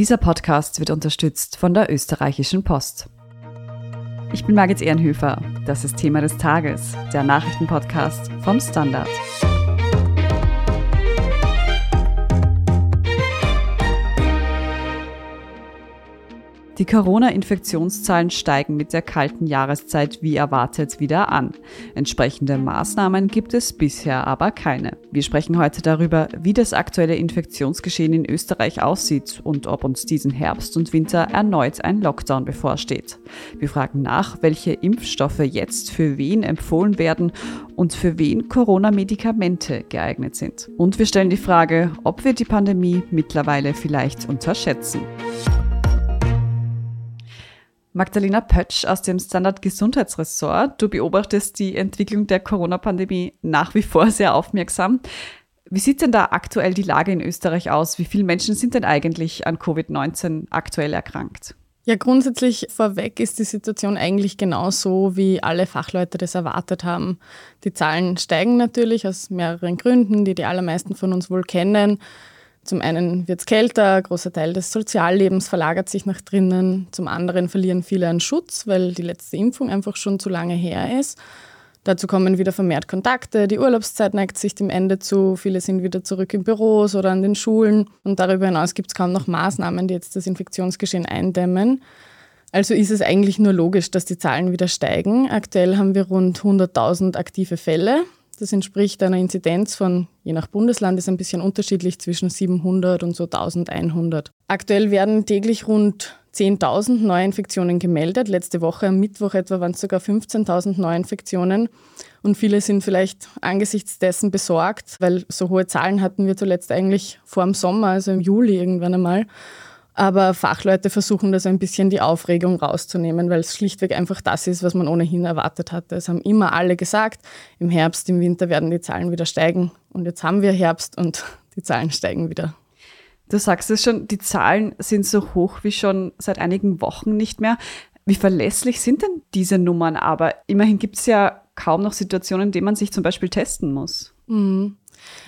Dieser Podcast wird unterstützt von der österreichischen Post. Ich bin Margit Ehrenhöfer. Das ist Thema des Tages, der Nachrichtenpodcast vom Standard. Die Corona-Infektionszahlen steigen mit der kalten Jahreszeit wie erwartet wieder an. Entsprechende Maßnahmen gibt es bisher aber keine. Wir sprechen heute darüber, wie das aktuelle Infektionsgeschehen in Österreich aussieht und ob uns diesen Herbst und Winter erneut ein Lockdown bevorsteht. Wir fragen nach, welche Impfstoffe jetzt für wen empfohlen werden und für wen Corona-Medikamente geeignet sind. Und wir stellen die Frage, ob wir die Pandemie mittlerweile vielleicht unterschätzen. Magdalena Pötsch aus dem Standard Gesundheitsressort. Du beobachtest die Entwicklung der Corona-Pandemie nach wie vor sehr aufmerksam. Wie sieht denn da aktuell die Lage in Österreich aus? Wie viele Menschen sind denn eigentlich an Covid-19 aktuell erkrankt? Ja, grundsätzlich vorweg ist die Situation eigentlich genauso, wie alle Fachleute das erwartet haben. Die Zahlen steigen natürlich aus mehreren Gründen, die die allermeisten von uns wohl kennen. Zum einen wird es kälter, ein großer Teil des Soziallebens verlagert sich nach drinnen. Zum anderen verlieren viele an Schutz, weil die letzte Impfung einfach schon zu lange her ist. Dazu kommen wieder vermehrt Kontakte, die Urlaubszeit neigt sich dem Ende zu, viele sind wieder zurück in Büros oder an den Schulen und darüber hinaus gibt es kaum noch Maßnahmen, die jetzt das Infektionsgeschehen eindämmen. Also ist es eigentlich nur logisch, dass die Zahlen wieder steigen. Aktuell haben wir rund 100.000 aktive Fälle. Das entspricht einer Inzidenz von, je nach Bundesland, ist ein bisschen unterschiedlich zwischen 700 und so 1100. Aktuell werden täglich rund 10.000 Neuinfektionen gemeldet. Letzte Woche am Mittwoch etwa waren es sogar 15.000 Neuinfektionen. Und viele sind vielleicht angesichts dessen besorgt, weil so hohe Zahlen hatten wir zuletzt eigentlich vor dem Sommer, also im Juli irgendwann einmal. Aber Fachleute versuchen das ein bisschen die Aufregung rauszunehmen, weil es schlichtweg einfach das ist, was man ohnehin erwartet hatte. Es haben immer alle gesagt, im Herbst, im Winter werden die Zahlen wieder steigen. Und jetzt haben wir Herbst und die Zahlen steigen wieder. Du sagst es schon, die Zahlen sind so hoch wie schon seit einigen Wochen nicht mehr. Wie verlässlich sind denn diese Nummern aber? Immerhin gibt es ja kaum noch Situationen, in denen man sich zum Beispiel testen muss. Mhm.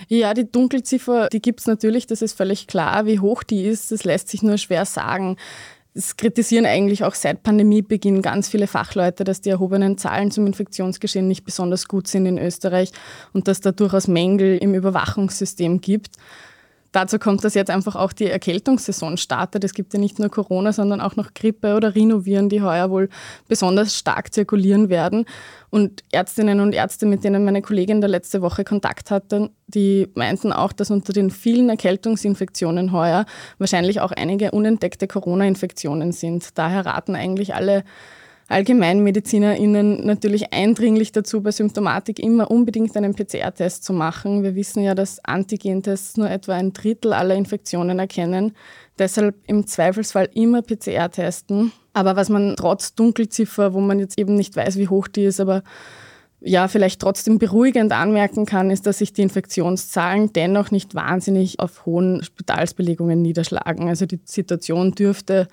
Ja, die Dunkelziffer, die gibt es natürlich, das ist völlig klar. Wie hoch die ist, das lässt sich nur schwer sagen. Es kritisieren eigentlich auch seit Pandemiebeginn ganz viele Fachleute, dass die erhobenen Zahlen zum Infektionsgeschehen nicht besonders gut sind in Österreich und dass da durchaus Mängel im Überwachungssystem gibt. Dazu kommt, dass jetzt einfach auch die Erkältungssaison startet. Es gibt ja nicht nur Corona, sondern auch noch Grippe oder Rhinoviren, die heuer wohl besonders stark zirkulieren werden. Und Ärztinnen und Ärzte, mit denen meine Kollegin da letzte Woche Kontakt hatte, die meinten auch, dass unter den vielen Erkältungsinfektionen heuer wahrscheinlich auch einige unentdeckte Corona-Infektionen sind. Daher raten eigentlich alle AllgemeinmedizinerInnen natürlich eindringlich dazu, bei Symptomatik immer unbedingt einen PCR-Test zu machen. Wir wissen ja, dass Antigentests nur etwa ein Drittel aller Infektionen erkennen. Deshalb im Zweifelsfall immer PCR testen. Aber was man trotz Dunkelziffer, wo man jetzt eben nicht weiß, wie hoch die ist, aber ja, vielleicht trotzdem beruhigend anmerken kann, ist, dass sich die Infektionszahlen dennoch nicht wahnsinnig auf hohen Spitalsbelegungen niederschlagen. Also die Situation dürfte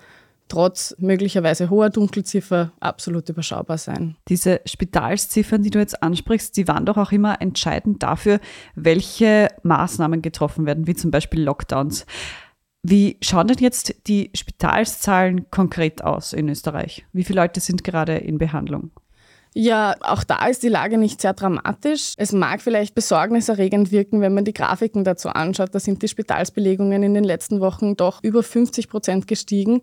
trotz möglicherweise hoher Dunkelziffer absolut überschaubar sein. Diese Spitalsziffern, die du jetzt ansprichst, die waren doch auch immer entscheidend dafür, welche Maßnahmen getroffen werden, wie zum Beispiel Lockdowns. Wie schauen denn jetzt die Spitalszahlen konkret aus in Österreich? Wie viele Leute sind gerade in Behandlung? Ja, auch da ist die Lage nicht sehr dramatisch. Es mag vielleicht besorgniserregend wirken, wenn man die Grafiken dazu anschaut. Da sind die Spitalsbelegungen in den letzten Wochen doch über 50 Prozent gestiegen.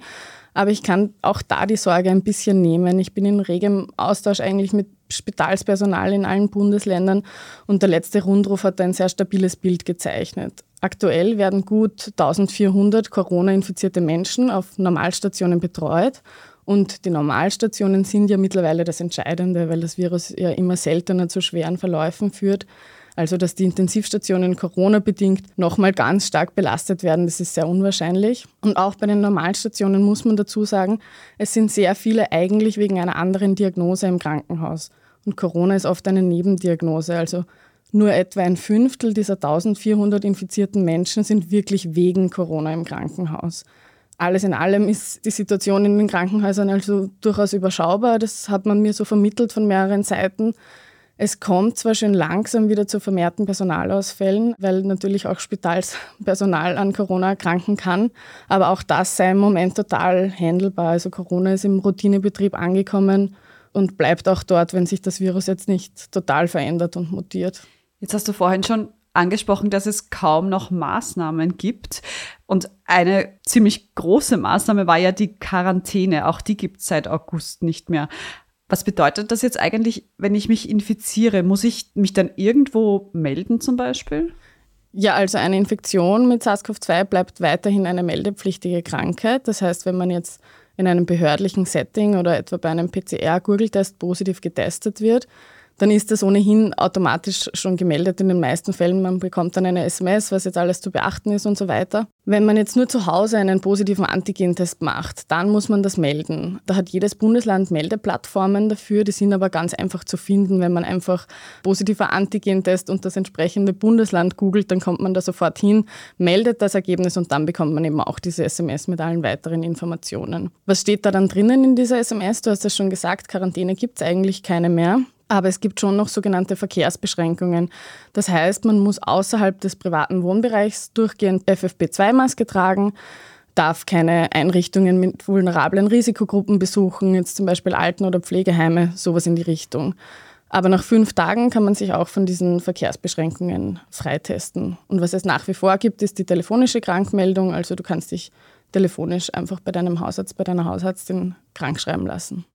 Aber ich kann auch da die Sorge ein bisschen nehmen. Ich bin in regem Austausch eigentlich mit Spitalspersonal in allen Bundesländern und der letzte Rundruf hat ein sehr stabiles Bild gezeichnet. Aktuell werden gut 1400 Corona-infizierte Menschen auf Normalstationen betreut und die Normalstationen sind ja mittlerweile das Entscheidende, weil das Virus ja immer seltener zu schweren Verläufen führt. Also, dass die Intensivstationen Corona-bedingt nochmal ganz stark belastet werden, das ist sehr unwahrscheinlich. Und auch bei den Normalstationen muss man dazu sagen, es sind sehr viele eigentlich wegen einer anderen Diagnose im Krankenhaus. Und Corona ist oft eine Nebendiagnose. Also nur etwa ein Fünftel dieser 1400 infizierten Menschen sind wirklich wegen Corona im Krankenhaus alles in allem ist die Situation in den Krankenhäusern also durchaus überschaubar. Das hat man mir so vermittelt von mehreren Seiten. Es kommt zwar schon langsam wieder zu vermehrten Personalausfällen, weil natürlich auch Spitalspersonal an Corona erkranken kann, aber auch das sei im Moment total handelbar. Also Corona ist im Routinebetrieb angekommen und bleibt auch dort, wenn sich das Virus jetzt nicht total verändert und mutiert. Jetzt hast du vorhin schon angesprochen, dass es kaum noch Maßnahmen gibt. Und eine ziemlich große Maßnahme war ja die Quarantäne. Auch die gibt es seit August nicht mehr. Was bedeutet das jetzt eigentlich, wenn ich mich infiziere? Muss ich mich dann irgendwo melden zum Beispiel? Ja, also eine Infektion mit SARS-CoV-2 bleibt weiterhin eine meldepflichtige Krankheit. Das heißt, wenn man jetzt in einem behördlichen Setting oder etwa bei einem PCR-Gurgeltest positiv getestet wird, dann ist das ohnehin automatisch schon gemeldet in den meisten Fällen. Man bekommt dann eine SMS, was jetzt alles zu beachten ist und so weiter. Wenn man jetzt nur zu Hause einen positiven Antigentest macht, dann muss man das melden. Da hat jedes Bundesland Meldeplattformen dafür, die sind aber ganz einfach zu finden. Wenn man einfach positiver Antigentest und das entsprechende Bundesland googelt, dann kommt man da sofort hin, meldet das Ergebnis und dann bekommt man eben auch diese SMS mit allen weiteren Informationen. Was steht da dann drinnen in dieser SMS? Du hast ja schon gesagt, Quarantäne gibt es eigentlich keine mehr. Aber es gibt schon noch sogenannte Verkehrsbeschränkungen. Das heißt, man muss außerhalb des privaten Wohnbereichs durchgehend FFP2-Maske tragen, darf keine Einrichtungen mit vulnerablen Risikogruppen besuchen, jetzt zum Beispiel Alten- oder Pflegeheime, sowas in die Richtung. Aber nach fünf Tagen kann man sich auch von diesen Verkehrsbeschränkungen freitesten. Und was es nach wie vor gibt, ist die telefonische Krankmeldung. Also du kannst dich telefonisch einfach bei deinem Hausarzt, bei deiner Hausärztin krank schreiben lassen.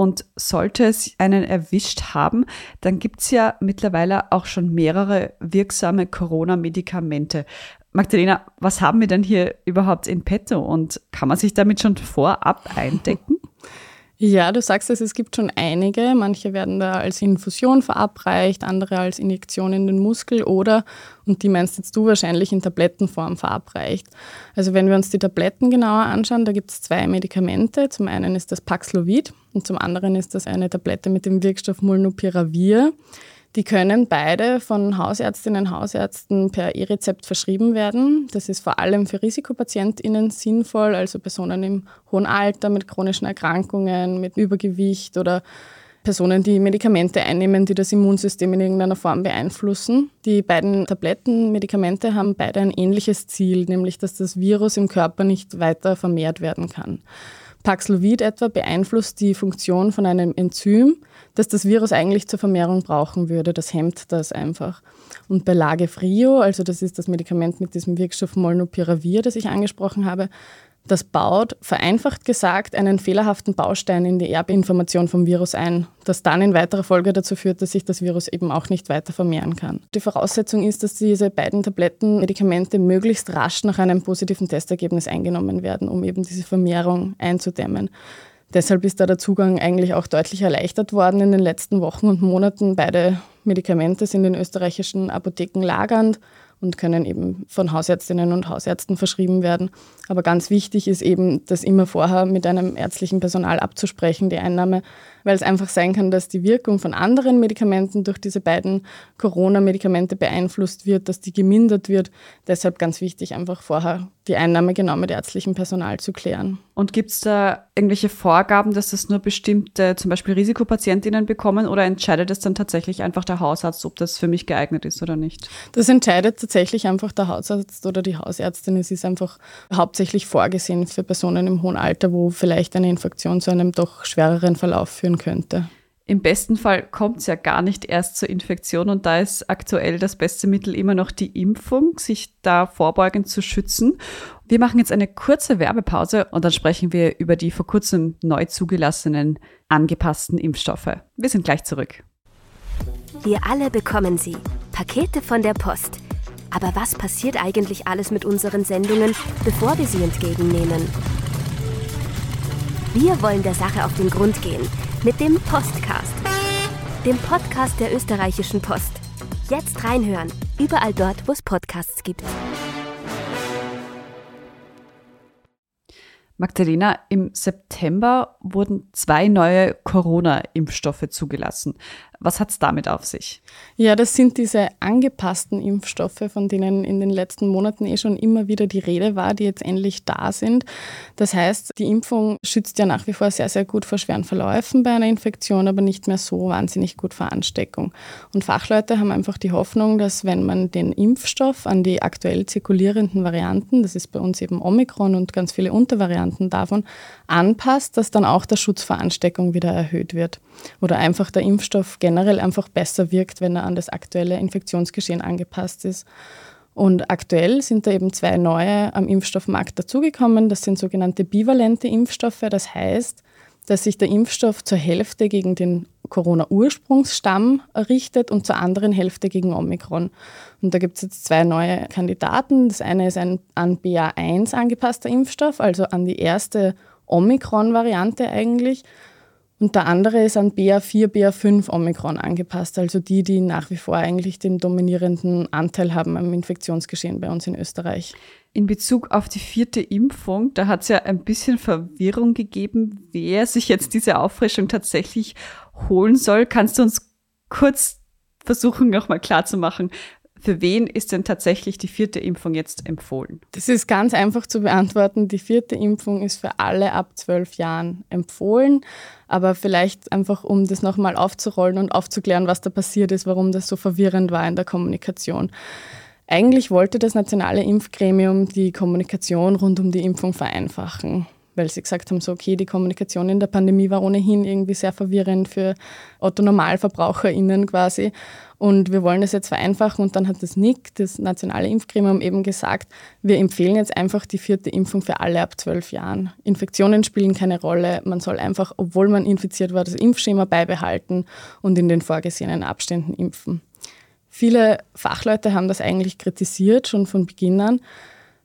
Und sollte es einen erwischt haben, dann gibt es ja mittlerweile auch schon mehrere wirksame Corona-Medikamente. Magdalena, was haben wir denn hier überhaupt in petto und kann man sich damit schon vorab eindecken? Ja, du sagst es, es gibt schon einige. Manche werden da als Infusion verabreicht, andere als Injektion in den Muskel oder, und die meinst jetzt du wahrscheinlich, in Tablettenform verabreicht. Also wenn wir uns die Tabletten genauer anschauen, da gibt es zwei Medikamente. Zum einen ist das Paxlovid und zum anderen ist das eine Tablette mit dem Wirkstoff Molnupiravir. Die können beide von Hausärztinnen und Hausärzten per E-Rezept verschrieben werden. Das ist vor allem für Risikopatientinnen sinnvoll, also Personen im hohen Alter mit chronischen Erkrankungen, mit Übergewicht oder Personen, die Medikamente einnehmen, die das Immunsystem in irgendeiner Form beeinflussen. Die beiden Tablettenmedikamente haben beide ein ähnliches Ziel, nämlich dass das Virus im Körper nicht weiter vermehrt werden kann. Paxlovid etwa beeinflusst die Funktion von einem Enzym, das das Virus eigentlich zur Vermehrung brauchen würde. Das hemmt das einfach. Und bei Lagefrio, also das ist das Medikament mit diesem Wirkstoff Molnupiravir, das ich angesprochen habe, das baut, vereinfacht gesagt, einen fehlerhaften Baustein in die Erbinformation vom Virus ein, das dann in weiterer Folge dazu führt, dass sich das Virus eben auch nicht weiter vermehren kann. Die Voraussetzung ist, dass diese beiden Tablettenmedikamente möglichst rasch nach einem positiven Testergebnis eingenommen werden, um eben diese Vermehrung einzudämmen. Deshalb ist da der Zugang eigentlich auch deutlich erleichtert worden in den letzten Wochen und Monaten. Beide Medikamente sind in österreichischen Apotheken lagernd und können eben von Hausärztinnen und Hausärzten verschrieben werden. Aber ganz wichtig ist eben, das immer vorher mit einem ärztlichen Personal abzusprechen, die Einnahme, weil es einfach sein kann, dass die Wirkung von anderen Medikamenten durch diese beiden Corona-Medikamente beeinflusst wird, dass die gemindert wird. Deshalb ganz wichtig, einfach vorher die Einnahme genau mit ärztlichem Personal zu klären. Und gibt es da irgendwelche Vorgaben, dass das nur bestimmte, zum Beispiel Risikopatientinnen bekommen oder entscheidet es dann tatsächlich einfach der Hausarzt, ob das für mich geeignet ist oder nicht? Das entscheidet tatsächlich einfach der Hausarzt oder die Hausärztin. Es ist einfach hauptsächlich vorgesehen für Personen im hohen Alter, wo vielleicht eine Infektion zu einem doch schwereren Verlauf führen könnte. Im besten Fall kommt es ja gar nicht erst zur Infektion und da ist aktuell das beste Mittel immer noch die Impfung, sich da vorbeugend zu schützen. Wir machen jetzt eine kurze Werbepause und dann sprechen wir über die vor kurzem neu zugelassenen angepassten Impfstoffe. Wir sind gleich zurück. Wir alle bekommen sie. Pakete von der Post. Aber was passiert eigentlich alles mit unseren Sendungen, bevor wir sie entgegennehmen? Wir wollen der Sache auf den Grund gehen mit dem Postcast, dem Podcast der österreichischen Post. Jetzt reinhören, überall dort, wo es Podcasts gibt. Magdalena, im September wurden zwei neue Corona-Impfstoffe zugelassen. Was hat es damit auf sich? Ja, das sind diese angepassten Impfstoffe, von denen in den letzten Monaten eh schon immer wieder die Rede war, die jetzt endlich da sind. Das heißt, die Impfung schützt ja nach wie vor sehr, sehr gut vor schweren Verläufen bei einer Infektion, aber nicht mehr so wahnsinnig gut vor Ansteckung. Und Fachleute haben einfach die Hoffnung, dass wenn man den Impfstoff an die aktuell zirkulierenden Varianten, das ist bei uns eben Omikron und ganz viele Untervarianten davon, anpasst, dass dann auch der Schutz vor Ansteckung wieder erhöht wird. Oder einfach der Impfstoff generell einfach besser wirkt, wenn er an das aktuelle Infektionsgeschehen angepasst ist. Und aktuell sind da eben zwei neue am Impfstoffmarkt dazugekommen. Das sind sogenannte bivalente Impfstoffe. Das heißt, dass sich der Impfstoff zur Hälfte gegen den Corona-Ursprungsstamm richtet und zur anderen Hälfte gegen Omikron. Und da gibt es jetzt zwei neue Kandidaten. Das eine ist ein an BA1 angepasster Impfstoff, also an die erste Omikron-Variante eigentlich. Und der andere ist an BA4, BA5 Omikron angepasst, also die, die nach wie vor eigentlich den dominierenden Anteil haben am Infektionsgeschehen bei uns in Österreich. In Bezug auf die vierte Impfung, da hat es ja ein bisschen Verwirrung gegeben, wer sich jetzt diese Auffrischung tatsächlich holen soll. Kannst du uns kurz versuchen, nochmal klarzumachen, für wen ist denn tatsächlich die vierte Impfung jetzt empfohlen? Das ist ganz einfach zu beantworten. Die vierte Impfung ist für alle ab zwölf Jahren empfohlen. Aber vielleicht einfach, um das nochmal aufzurollen und aufzuklären, was da passiert ist, warum das so verwirrend war in der Kommunikation. Eigentlich wollte das nationale Impfgremium die Kommunikation rund um die Impfung vereinfachen weil sie gesagt haben, so okay, die Kommunikation in der Pandemie war ohnehin irgendwie sehr verwirrend für Otto-NormalverbraucherInnen quasi. Und wir wollen das jetzt vereinfachen. Und dann hat das NIC, das nationale Impfgremium, eben gesagt, wir empfehlen jetzt einfach die vierte Impfung für alle ab zwölf Jahren. Infektionen spielen keine Rolle. Man soll einfach, obwohl man infiziert war, das Impfschema beibehalten und in den vorgesehenen Abständen impfen. Viele Fachleute haben das eigentlich kritisiert, schon von Beginn an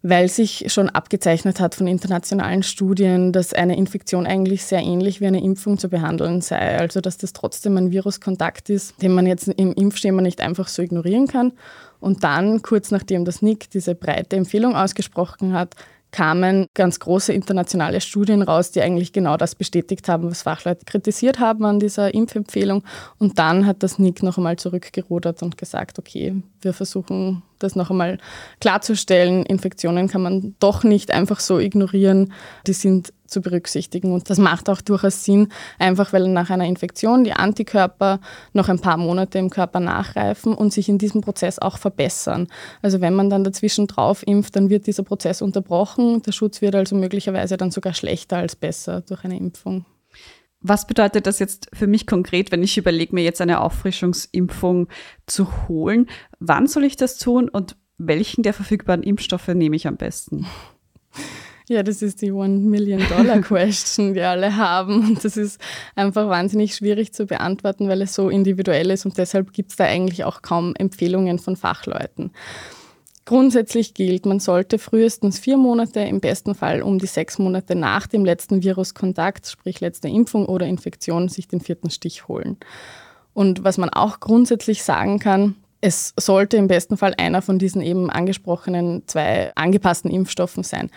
weil sich schon abgezeichnet hat von internationalen Studien, dass eine Infektion eigentlich sehr ähnlich wie eine Impfung zu behandeln sei. Also dass das trotzdem ein Viruskontakt ist, den man jetzt im Impfschema nicht einfach so ignorieren kann. Und dann, kurz nachdem das NIC diese breite Empfehlung ausgesprochen hat, kamen ganz große internationale Studien raus, die eigentlich genau das bestätigt haben, was Fachleute kritisiert haben an dieser Impfempfehlung. Und dann hat das NIC noch einmal zurückgerudert und gesagt, okay, wir versuchen das noch einmal klarzustellen. Infektionen kann man doch nicht einfach so ignorieren. Die sind zu berücksichtigen. Und das macht auch durchaus Sinn, einfach weil nach einer Infektion die Antikörper noch ein paar Monate im Körper nachreifen und sich in diesem Prozess auch verbessern. Also wenn man dann dazwischen drauf impft, dann wird dieser Prozess unterbrochen. Der Schutz wird also möglicherweise dann sogar schlechter als besser durch eine Impfung. Was bedeutet das jetzt für mich konkret, wenn ich überlege, mir jetzt eine Auffrischungsimpfung zu holen? Wann soll ich das tun und welchen der verfügbaren Impfstoffe nehme ich am besten? Ja, das ist die One-Million-Dollar-Question, die alle haben. Und das ist einfach wahnsinnig schwierig zu beantworten, weil es so individuell ist und deshalb gibt es da eigentlich auch kaum Empfehlungen von Fachleuten. Grundsätzlich gilt, man sollte frühestens vier Monate, im besten Fall um die sechs Monate nach dem letzten Viruskontakt, sprich letzte Impfung oder Infektion, sich den vierten Stich holen. Und was man auch grundsätzlich sagen kann, es sollte im besten Fall einer von diesen eben angesprochenen zwei angepassten Impfstoffen sein.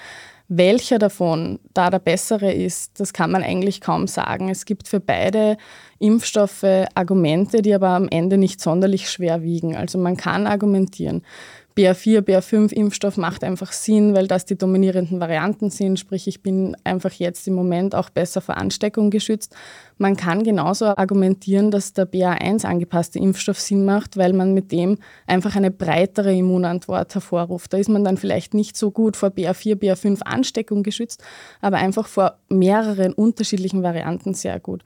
Welcher davon da der bessere ist, das kann man eigentlich kaum sagen. Es gibt für beide Impfstoffe Argumente, die aber am Ende nicht sonderlich schwer wiegen. Also man kann argumentieren. BA4, BA5-Impfstoff macht einfach Sinn, weil das die dominierenden Varianten sind. Sprich, ich bin einfach jetzt im Moment auch besser vor Ansteckung geschützt. Man kann genauso argumentieren, dass der BA1 angepasste Impfstoff Sinn macht, weil man mit dem einfach eine breitere Immunantwort hervorruft. Da ist man dann vielleicht nicht so gut vor BA4, BA5 Ansteckung geschützt, aber einfach vor mehreren unterschiedlichen Varianten sehr gut.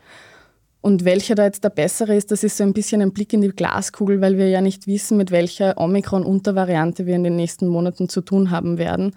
Und welcher da jetzt der bessere ist, das ist so ein bisschen ein Blick in die Glaskugel, weil wir ja nicht wissen, mit welcher Omikron-Untervariante wir in den nächsten Monaten zu tun haben werden.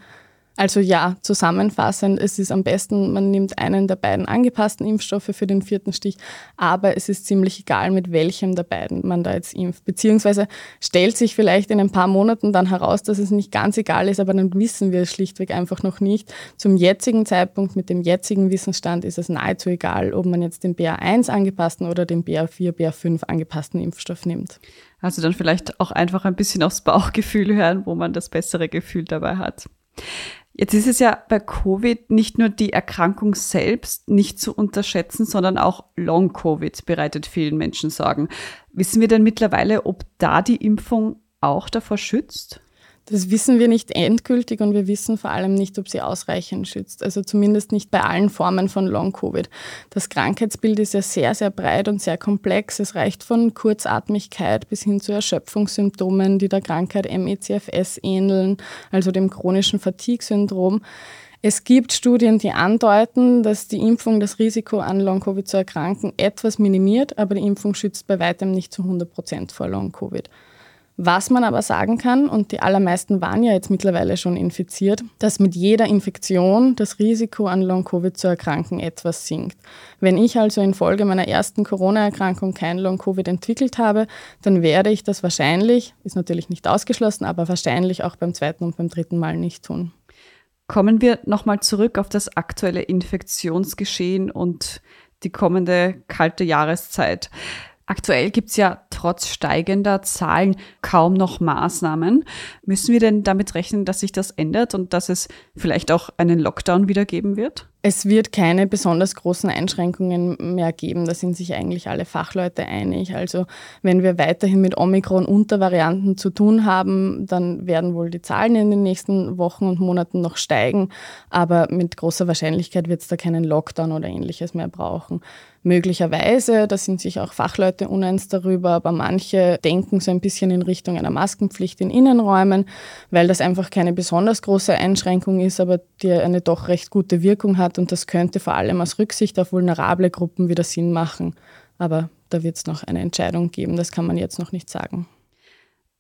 Also ja, zusammenfassend, es ist am besten, man nimmt einen der beiden angepassten Impfstoffe für den vierten Stich, aber es ist ziemlich egal, mit welchem der beiden man da jetzt impft. Beziehungsweise stellt sich vielleicht in ein paar Monaten dann heraus, dass es nicht ganz egal ist, aber dann wissen wir es schlichtweg einfach noch nicht. Zum jetzigen Zeitpunkt mit dem jetzigen Wissensstand ist es nahezu egal, ob man jetzt den BA1 angepassten oder den BA4, BA5 angepassten Impfstoff nimmt. Also dann vielleicht auch einfach ein bisschen aufs Bauchgefühl hören, wo man das bessere Gefühl dabei hat. Jetzt ist es ja bei Covid nicht nur die Erkrankung selbst nicht zu unterschätzen, sondern auch Long-Covid bereitet vielen Menschen Sorgen. Wissen wir denn mittlerweile, ob da die Impfung auch davor schützt? Das wissen wir nicht endgültig und wir wissen vor allem nicht, ob sie ausreichend schützt. Also zumindest nicht bei allen Formen von Long-Covid. Das Krankheitsbild ist ja sehr, sehr breit und sehr komplex. Es reicht von Kurzatmigkeit bis hin zu Erschöpfungssymptomen, die der Krankheit MECFS ähneln, also dem chronischen Fatigue-Syndrom. Es gibt Studien, die andeuten, dass die Impfung das Risiko an Long-Covid zu erkranken etwas minimiert, aber die Impfung schützt bei weitem nicht zu 100 Prozent vor Long-Covid. Was man aber sagen kann, und die allermeisten waren ja jetzt mittlerweile schon infiziert, dass mit jeder Infektion das Risiko an Long-Covid zu erkranken etwas sinkt. Wenn ich also infolge meiner ersten Corona-Erkrankung kein Long-Covid entwickelt habe, dann werde ich das wahrscheinlich, ist natürlich nicht ausgeschlossen, aber wahrscheinlich auch beim zweiten und beim dritten Mal nicht tun. Kommen wir nochmal zurück auf das aktuelle Infektionsgeschehen und die kommende kalte Jahreszeit. Aktuell gibt es ja trotz steigender Zahlen kaum noch Maßnahmen. Müssen wir denn damit rechnen, dass sich das ändert und dass es vielleicht auch einen Lockdown wieder geben wird? Es wird keine besonders großen Einschränkungen mehr geben. Da sind sich eigentlich alle Fachleute einig. Also wenn wir weiterhin mit Omikron-Untervarianten zu tun haben, dann werden wohl die Zahlen in den nächsten Wochen und Monaten noch steigen. Aber mit großer Wahrscheinlichkeit wird es da keinen Lockdown oder ähnliches mehr brauchen. Möglicherweise, da sind sich auch Fachleute uneins darüber, aber manche denken so ein bisschen in Richtung einer Maskenpflicht in Innenräumen, weil das einfach keine besonders große Einschränkung ist, aber die eine doch recht gute Wirkung hat und das könnte vor allem aus Rücksicht auf vulnerable Gruppen wieder Sinn machen. Aber da wird es noch eine Entscheidung geben, das kann man jetzt noch nicht sagen.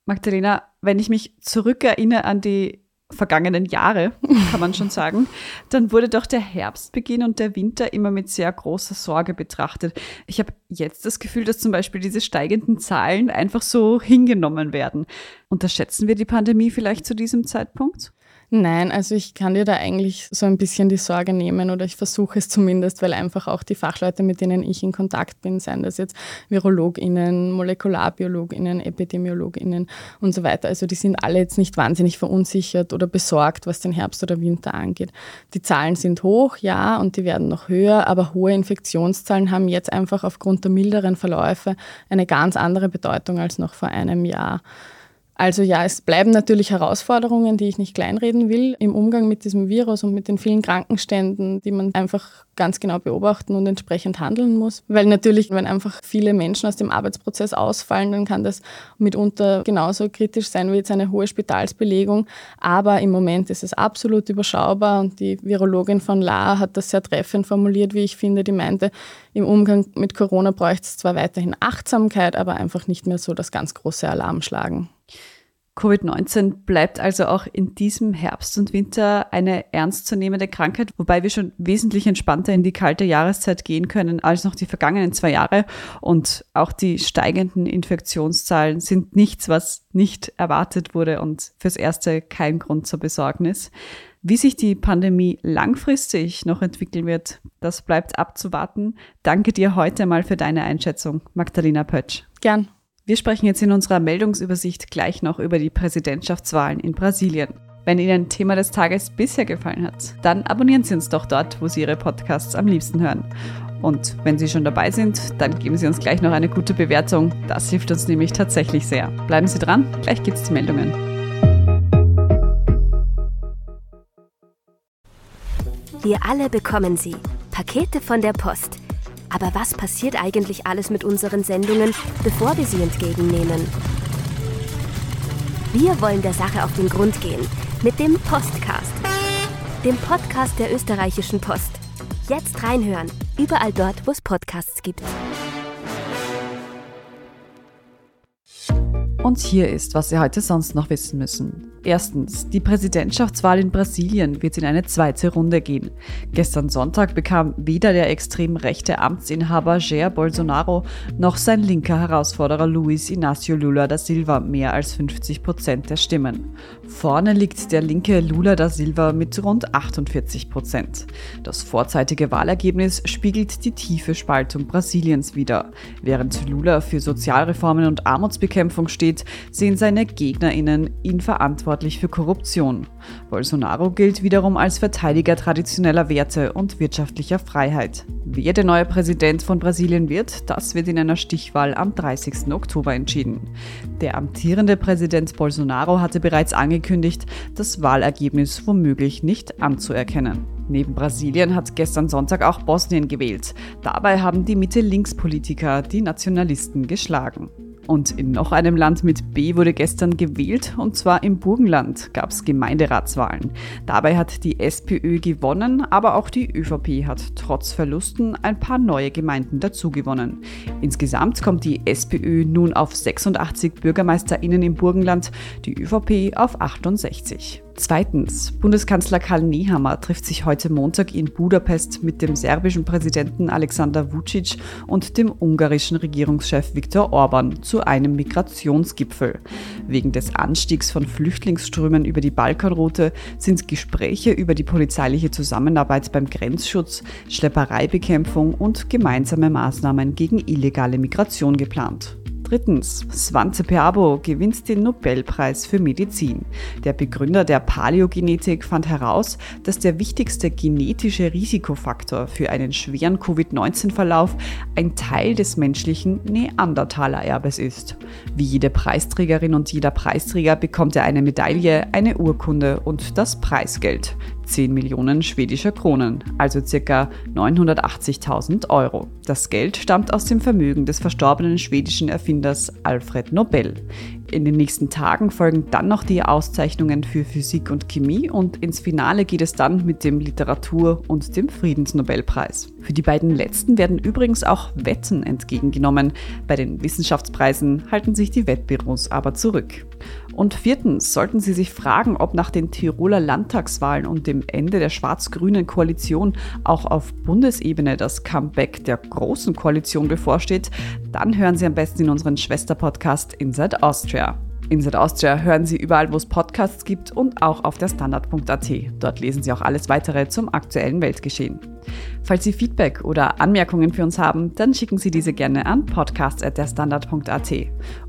Magdalena, wenn ich mich zurückerinnere an die vergangenen Jahre, kann man schon sagen, dann wurde doch der Herbstbeginn und der Winter immer mit sehr großer Sorge betrachtet. Ich habe jetzt das Gefühl, dass zum Beispiel diese steigenden Zahlen einfach so hingenommen werden. Unterschätzen wir die Pandemie vielleicht zu diesem Zeitpunkt? Nein, also ich kann dir da eigentlich so ein bisschen die Sorge nehmen oder ich versuche es zumindest, weil einfach auch die Fachleute, mit denen ich in Kontakt bin, seien das jetzt VirologInnen, MolekularbiologInnen, EpidemiologInnen und so weiter, also die sind alle jetzt nicht wahnsinnig verunsichert oder besorgt, was den Herbst oder Winter angeht. Die Zahlen sind hoch, ja, und die werden noch höher, aber hohe Infektionszahlen haben jetzt einfach aufgrund der milderen Verläufe eine ganz andere Bedeutung als noch vor einem Jahr. Also ja, es bleiben natürlich Herausforderungen, die ich nicht kleinreden will, im Umgang mit diesem Virus und mit den vielen Krankenständen, die man einfach ganz genau beobachten und entsprechend handeln muss. Weil natürlich, wenn einfach viele Menschen aus dem Arbeitsprozess ausfallen, dann kann das mitunter genauso kritisch sein wie jetzt eine hohe Spitalsbelegung. Aber im Moment ist es absolut überschaubar und die Virologin von La hat das sehr treffend formuliert, wie ich finde. Die meinte, im Umgang mit Corona bräuchte es zwar weiterhin Achtsamkeit, aber einfach nicht mehr so das ganz große Alarm schlagen. Covid-19 bleibt also auch in diesem Herbst und Winter eine ernstzunehmende Krankheit, wobei wir schon wesentlich entspannter in die kalte Jahreszeit gehen können als noch die vergangenen zwei Jahre. Und auch die steigenden Infektionszahlen sind nichts, was nicht erwartet wurde und fürs Erste kein Grund zur Besorgnis. Wie sich die Pandemie langfristig noch entwickeln wird, das bleibt abzuwarten. Danke dir heute mal für deine Einschätzung, Magdalena Pötsch. Gern. Wir sprechen jetzt in unserer Meldungsübersicht gleich noch über die Präsidentschaftswahlen in Brasilien. Wenn Ihnen Thema des Tages bisher gefallen hat, dann abonnieren Sie uns doch dort, wo Sie Ihre Podcasts am liebsten hören. Und wenn Sie schon dabei sind, dann geben Sie uns gleich noch eine gute Bewertung. Das hilft uns nämlich tatsächlich sehr. Bleiben Sie dran, gleich gibt es die Meldungen. Wir alle bekommen sie. Pakete von der Post aber was passiert eigentlich alles mit unseren Sendungen, bevor wir sie entgegennehmen? Wir wollen der Sache auf den Grund gehen mit dem Postcast, dem Podcast der österreichischen Post. Jetzt reinhören, überall dort, wo es Podcasts gibt. Und hier ist, was Sie heute sonst noch wissen müssen. Erstens, die Präsidentschaftswahl in Brasilien wird in eine zweite Runde gehen. Gestern Sonntag bekam weder der extrem rechte Amtsinhaber Jair Bolsonaro noch sein linker Herausforderer Luiz Inácio Lula da Silva mehr als 50 Prozent der Stimmen. Vorne liegt der linke Lula da Silva mit rund 48 Prozent. Das vorzeitige Wahlergebnis spiegelt die tiefe Spaltung Brasiliens wider. Während Lula für Sozialreformen und Armutsbekämpfung steht, sehen seine GegnerInnen ihn verantwortlich verantwortlich für Korruption. Bolsonaro gilt wiederum als Verteidiger traditioneller Werte und wirtschaftlicher Freiheit. Wer der neue Präsident von Brasilien wird, das wird in einer Stichwahl am 30. Oktober entschieden. Der amtierende Präsident Bolsonaro hatte bereits angekündigt, das Wahlergebnis womöglich nicht anzuerkennen. Neben Brasilien hat gestern Sonntag auch Bosnien gewählt. Dabei haben die Mitte-Links-Politiker die Nationalisten geschlagen. Und in noch einem Land mit B wurde gestern gewählt, und zwar im Burgenland gab es Gemeinderatswahlen. Dabei hat die SPÖ gewonnen, aber auch die ÖVP hat trotz Verlusten ein paar neue Gemeinden dazugewonnen. Insgesamt kommt die SPÖ nun auf 86 Bürgermeisterinnen im Burgenland, die ÖVP auf 68. Zweitens, Bundeskanzler Karl Nehammer trifft sich heute Montag in Budapest mit dem serbischen Präsidenten Alexander Vucic und dem ungarischen Regierungschef Viktor Orban zu einem Migrationsgipfel. Wegen des Anstiegs von Flüchtlingsströmen über die Balkanroute sind Gespräche über die polizeiliche Zusammenarbeit beim Grenzschutz, Schleppereibekämpfung und gemeinsame Maßnahmen gegen illegale Migration geplant. Drittens, Svante Peabo gewinnt den Nobelpreis für Medizin. Der Begründer der Paläogenetik fand heraus, dass der wichtigste genetische Risikofaktor für einen schweren Covid-19-Verlauf ein Teil des menschlichen Neandertaler-Erbes ist. Wie jede Preisträgerin und jeder Preisträger bekommt er eine Medaille, eine Urkunde und das Preisgeld. 10 Millionen schwedischer Kronen, also ca. 980.000 Euro. Das Geld stammt aus dem Vermögen des verstorbenen schwedischen Erfinders Alfred Nobel. In den nächsten Tagen folgen dann noch die Auszeichnungen für Physik und Chemie und ins Finale geht es dann mit dem Literatur- und dem Friedensnobelpreis. Für die beiden letzten werden übrigens auch Wetten entgegengenommen. Bei den Wissenschaftspreisen halten sich die Wettbüros aber zurück. Und viertens sollten Sie sich fragen, ob nach den Tiroler Landtagswahlen und dem Ende der schwarz-grünen Koalition auch auf Bundesebene das Comeback der großen Koalition bevorsteht, dann hören Sie am besten in unseren Schwesterpodcast Inside Austria. Inside Austria hören Sie überall, wo es Podcasts gibt und auch auf der Standard.at. Dort lesen Sie auch alles weitere zum aktuellen Weltgeschehen. Falls Sie Feedback oder Anmerkungen für uns haben, dann schicken Sie diese gerne an podcast.derstandard.at.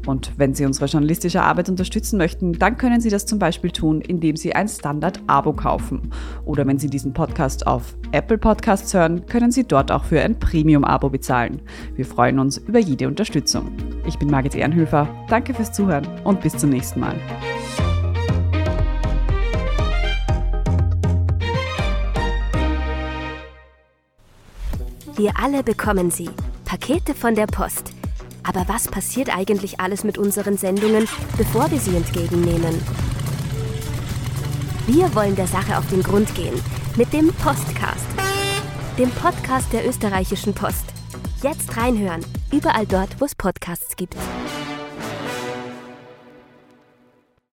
Und wenn Sie unsere journalistische Arbeit unterstützen möchten, dann können Sie das zum Beispiel tun, indem Sie ein Standard-Abo kaufen. Oder wenn Sie diesen Podcast auf Apple Podcasts hören, können Sie dort auch für ein Premium-Abo bezahlen. Wir freuen uns über jede Unterstützung. Ich bin Margit Ehrenhöfer, danke fürs Zuhören und bis zum nächsten Mal. Wir alle bekommen sie. Pakete von der Post. Aber was passiert eigentlich alles mit unseren Sendungen, bevor wir sie entgegennehmen? Wir wollen der Sache auf den Grund gehen mit dem Postcast. Dem Podcast der österreichischen Post. Jetzt reinhören, überall dort, wo es Podcasts gibt.